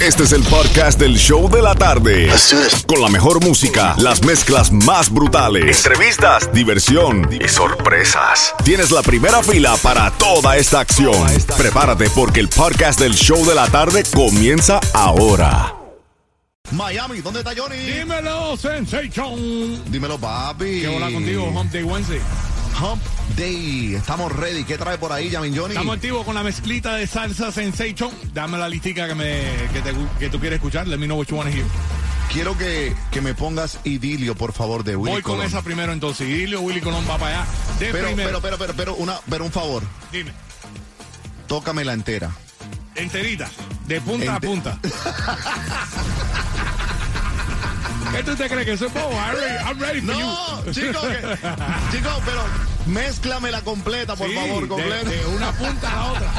Este es el podcast del show de la tarde. Con la mejor música, las mezclas más brutales, entrevistas, diversión y sorpresas. Tienes la primera fila para toda esta acción. Prepárate porque el podcast del show de la tarde comienza ahora. Miami, ¿dónde está Johnny? Dímelo, Sensation. Dímelo, papi. ¿Qué hola contigo, Hump Day Wednesday? Hump Day. Estamos ready. ¿Qué trae por ahí, Yamin Johnny? Estamos activos con la mezclita de salsa Sensation. Dame la listica que, me, que, te- que tú quieres escuchar. Let me know what you want to hear. Quiero que, que me pongas idilio, por favor, de Willy Voy con esa primero entonces. Idilio, Willy Colón va para allá. De Pero, primero. pero, pero, pero, pero, una, pero un favor. Dime, Tócamela entera. enterita, de punta a punta. ¿Qué tú te crees que soy bobo? I'm ready, I'm ready for No, you. chicos, que- chicos, pero mézclamela completa, por Sí, favor, completa. De, una punta a la otra.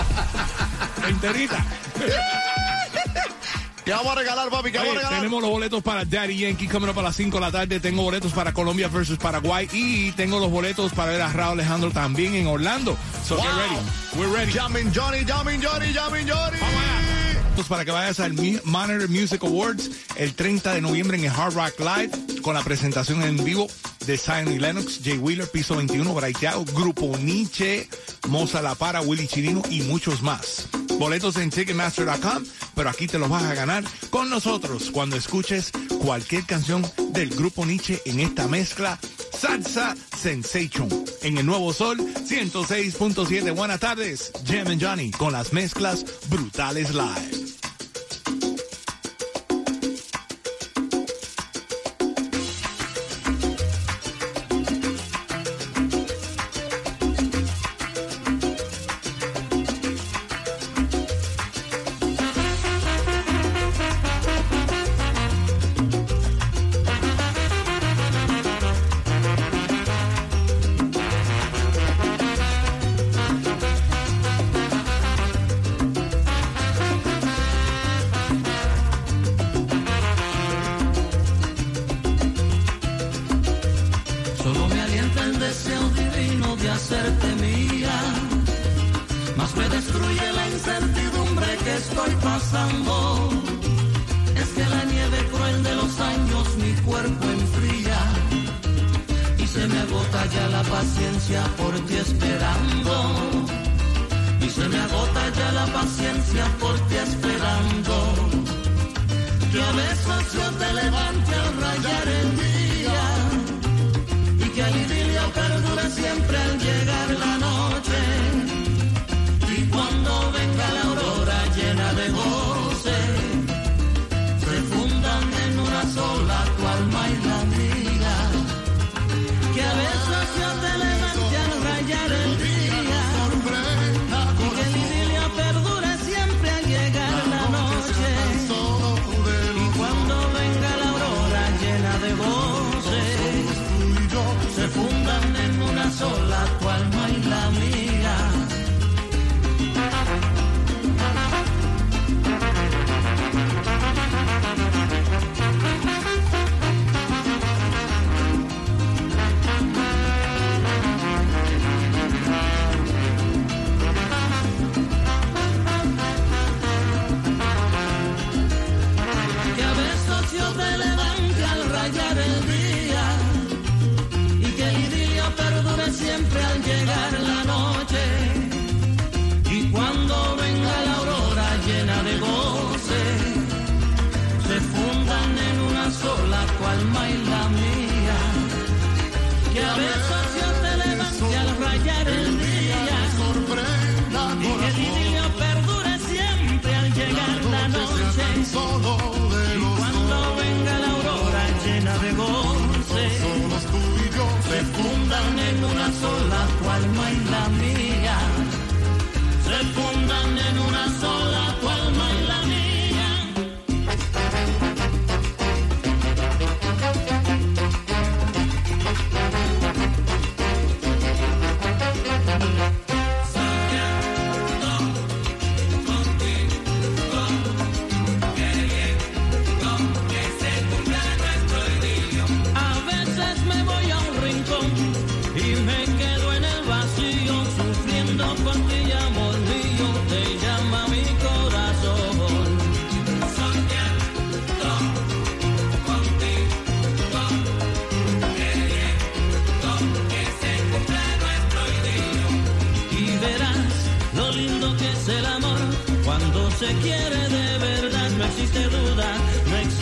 Enterita. ¿Qué vamos a regalar, papi? ¿Qué Oye, vamos a regalar? tenemos los boletos para Daddy Yankee coming up a las 5 de la tarde. Tengo boletos para Colombia versus Paraguay. Y tengo los boletos para ver a Raúl Alejandro también en Orlando. So get Wow. ready. We're ready. Yamin Johnny, Yamin Johnny, Yamin Johnny. Vamos allá. Pues para que vayas al Monitor Music Awards el 30 de noviembre en el Hard Rock Live con la presentación en vivo de y Lennox, Jay Wheeler, Piso 21, Braiteado, Grupo Nietzsche, Moza La Para, Willy Chirino y muchos más. Boletos en Ticketmaster.com, pero aquí te los vas a ganar con nosotros cuando escuches cualquier canción del Grupo Nietzsche en esta mezcla Salsa Sensation en el Nuevo Sol 106.7. Buenas tardes, Jam and Johnny con las mezclas brutales live.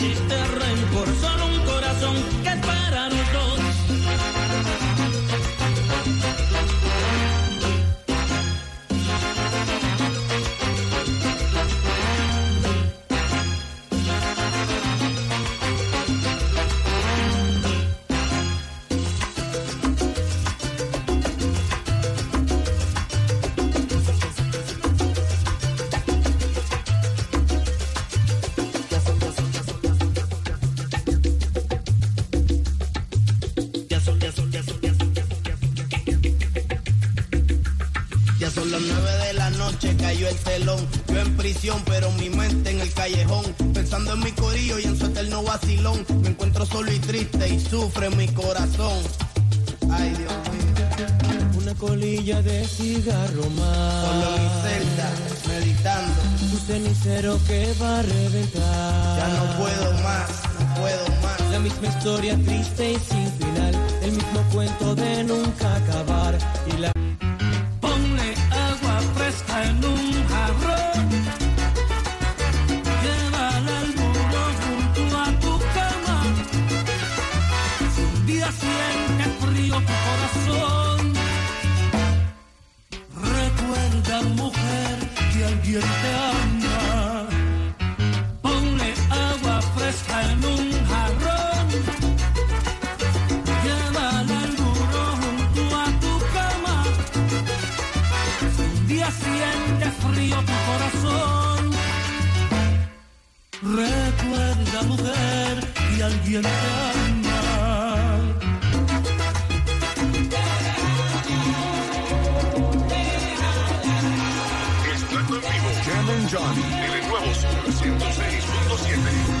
No existe prisión, pero mi mente en el callejón. Pensando en mi corillo y en su eterno vacilón. Me encuentro solo y triste y sufre mi corazón. Ay, Dios mío. Una colilla de cigarro más. Solo en mi celda, meditando. Un cenicero que va a reventar. Ya no puedo más, no puedo más. La misma historia triste y sin final. El mismo cuento de nunca acabar. Johnny, en el nuevo Sol 106.7.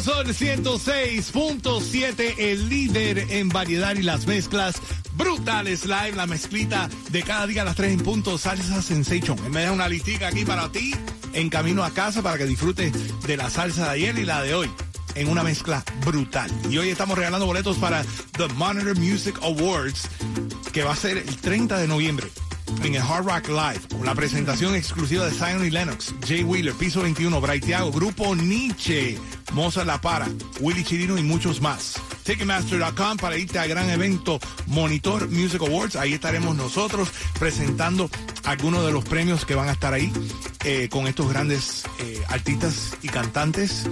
nuevo Sol 106.7, el líder en variedad y las mezclas brutales live, la mezclita de cada día a las 3 en punto, salsa sensation. Me da una listica aquí para ti, en camino a casa, para que disfrutes de la salsa de ayer y la de hoy en una mezcla brutal. Y hoy estamos regalando boletos para The Monitor Music Awards, que va a ser el 30 de noviembre en el Hard Rock Live, con la presentación exclusiva de Zion y Lennox, Jay Wheeler, Piso 21, Braithiago, Grupo Nietzsche, Moza La Para, Willy Chirino y muchos más. Ticketmaster.com para irte al gran evento Monitor Music Awards. Ahí estaremos nosotros presentando algunos de los premios que van a estar ahí eh, con estos grandes eh, artistas y cantantes.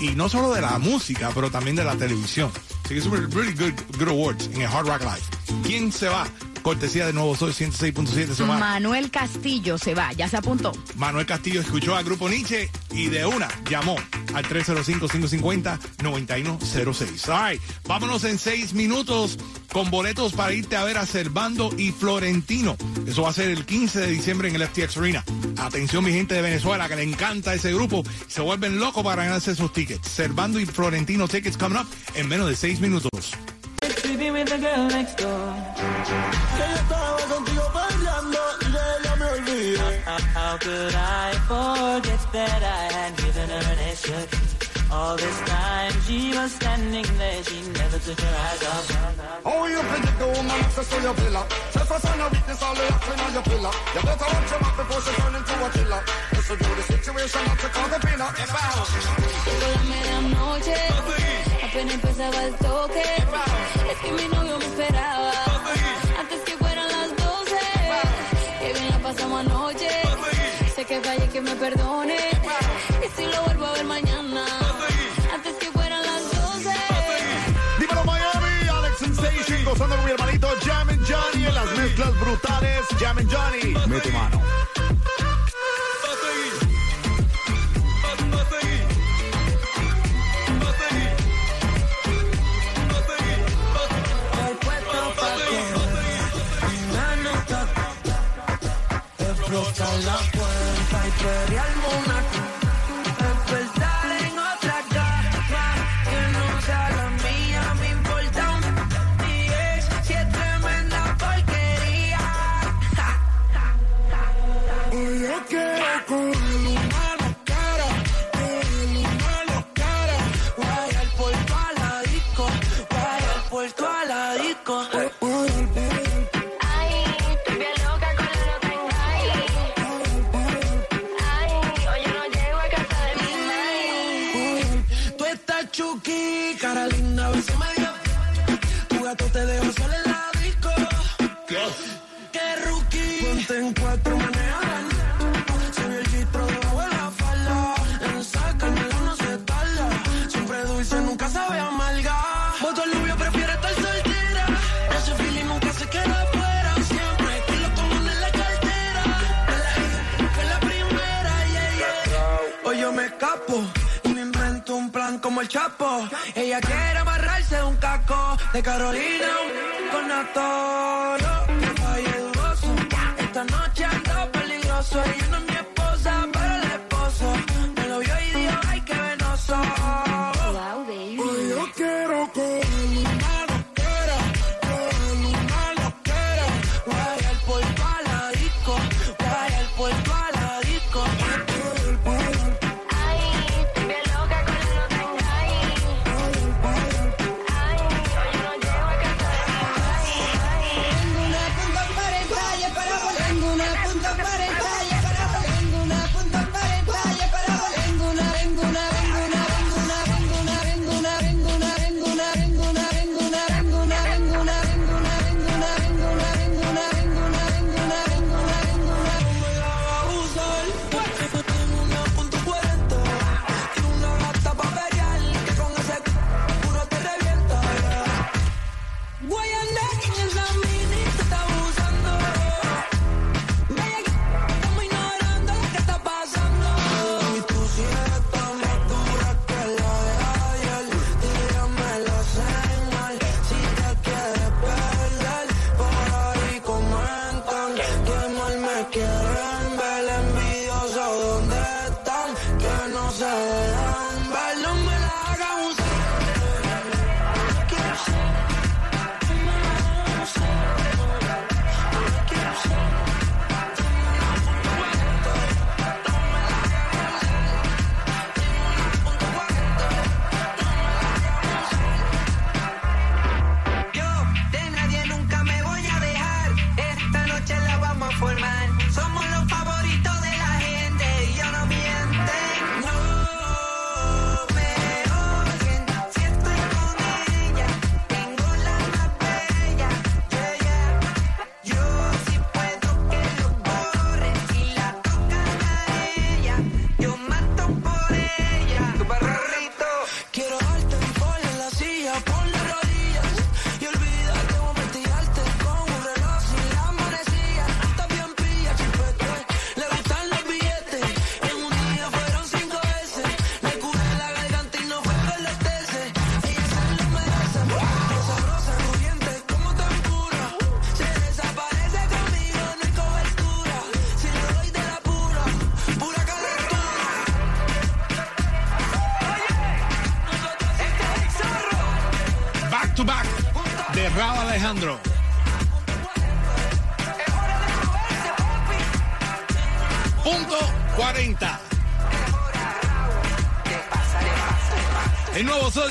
Y no solo de la música, pero también de la televisión. Así que es un really good, good awards en el Hard Rock Live. ¿Quién se va? Cortesía de Nuevo Sol 106.7 Somar. Manuel Castillo se va, ya se apuntó. Manuel Castillo escuchó al grupo Nietzsche y de una llamó al 305-550-9106. All right, vámonos en seis minutos con boletos para irte a ver a Servando y Florentino. Eso va a ser el 15 de diciembre en el FTX Arena. Atención, mi gente de Venezuela, que le encanta ese grupo. Se vuelven locos para ganarse esos tickets. Servando y Florentino tickets coming up en menos de seis minutos. Sleeping the girl next door. Que yo estaba contigo bailando y de ella me olvidé. How, how could I forget that I had given her an extra key? All this time she was standing there, she never took her eyes off. How oh, you predict the woman access to your villa? Just for sign of weakness, all the action on your pillar. You better watch your mouth before she turn into a killer. Listen to the situation, not to call the pillar. Llegó la medianoche, apenas empezaba el toque. Es que mi novio brutales. Jam and Johnny, mete mano. Como el Chapo. Ella quiere amarrarse un caco de Carolina con Natoro. Que falle dudoso. Esta noche ando peligroso. Ella no es mi esposa, pero el esposo me lo vio y dijo, ay, qué venoso. Wow, baby. Hoy yo quiero una locara. Guayar por la disco, guayar por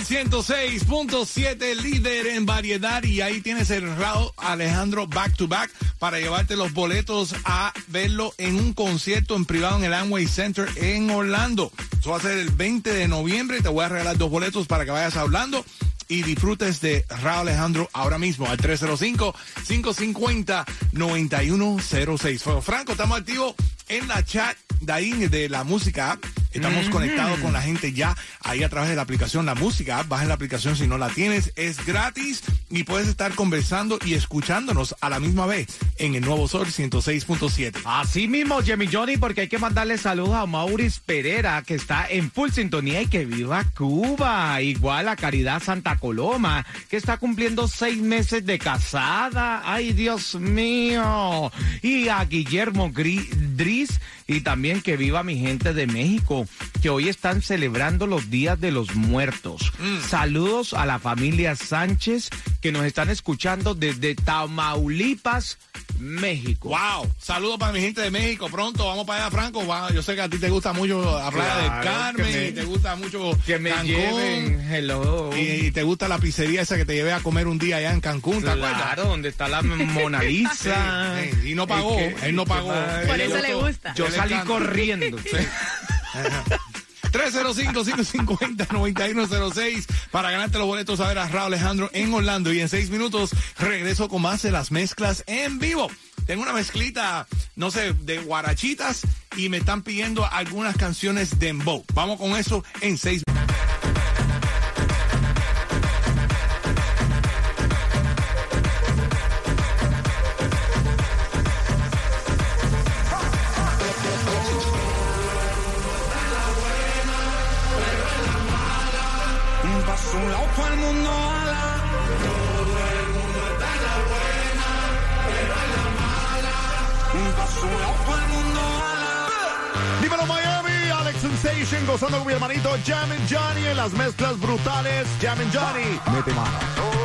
106.7, líder en variedad. Y ahí tienes el Raúl Alejandro back to back para llevarte los boletos a verlo en un concierto en privado en el Amway Center en Orlando. Eso va a ser el 20 de noviembre. Te voy a regalar dos boletos para que vayas hablando y disfrutes de Raúl Alejandro ahora mismo al 305-550-9106. Fuego Franco, estamos activos en la chat de de la música app. Estamos conectados con la gente ya ahí a través de la aplicación La Música. Baja la aplicación si no la tienes. Es gratis y puedes estar conversando y escuchándonos a la misma vez en el Nuevo Sol 106.7. Así mismo, Jimmy Johnny, porque hay que mandarle saludos a Maurice Pereira, que está en full sintonía y que viva Cuba. Igual a Caridad Santa Coloma, que está cumpliendo seis meses de casada. Ay, Dios mío. Y a Guillermo Gri- Dris, y también que viva mi gente de México, que hoy están celebrando los días de los muertos. Saludos a la familia Sánchez, que nos están escuchando desde Tamaulipas, México. Wow, saludos para mi gente de México. Pronto vamos para allá, Franco. Yo sé que a ti te gusta mucho la playa del Claro, Carmen me- y te gusta mucho Que me Cancún. lleven, hello. Y, y te gusta la pizzería esa que te llevé a comer un día allá en Cancún, ¿te acuerdas? Claro, donde está la Mona Lisa. Sí, sí, y no pagó, Es que- él no pagó. Por Él eso le gusta. Yo salí corriendo. 305-550-9106 para ganarte los boletos a ver a Raúl Alejandro en Orlando. Y en seis minutos regreso con más de las mezclas en vivo. Tengo una mezclita, no sé, de guarachitas y me están pidiendo algunas canciones de Dembow. Vamos con eso en seis Un Sensation gozando con mi hermanito Jam Johnny en las mezclas brutales. Jam and Johnny, mete mano.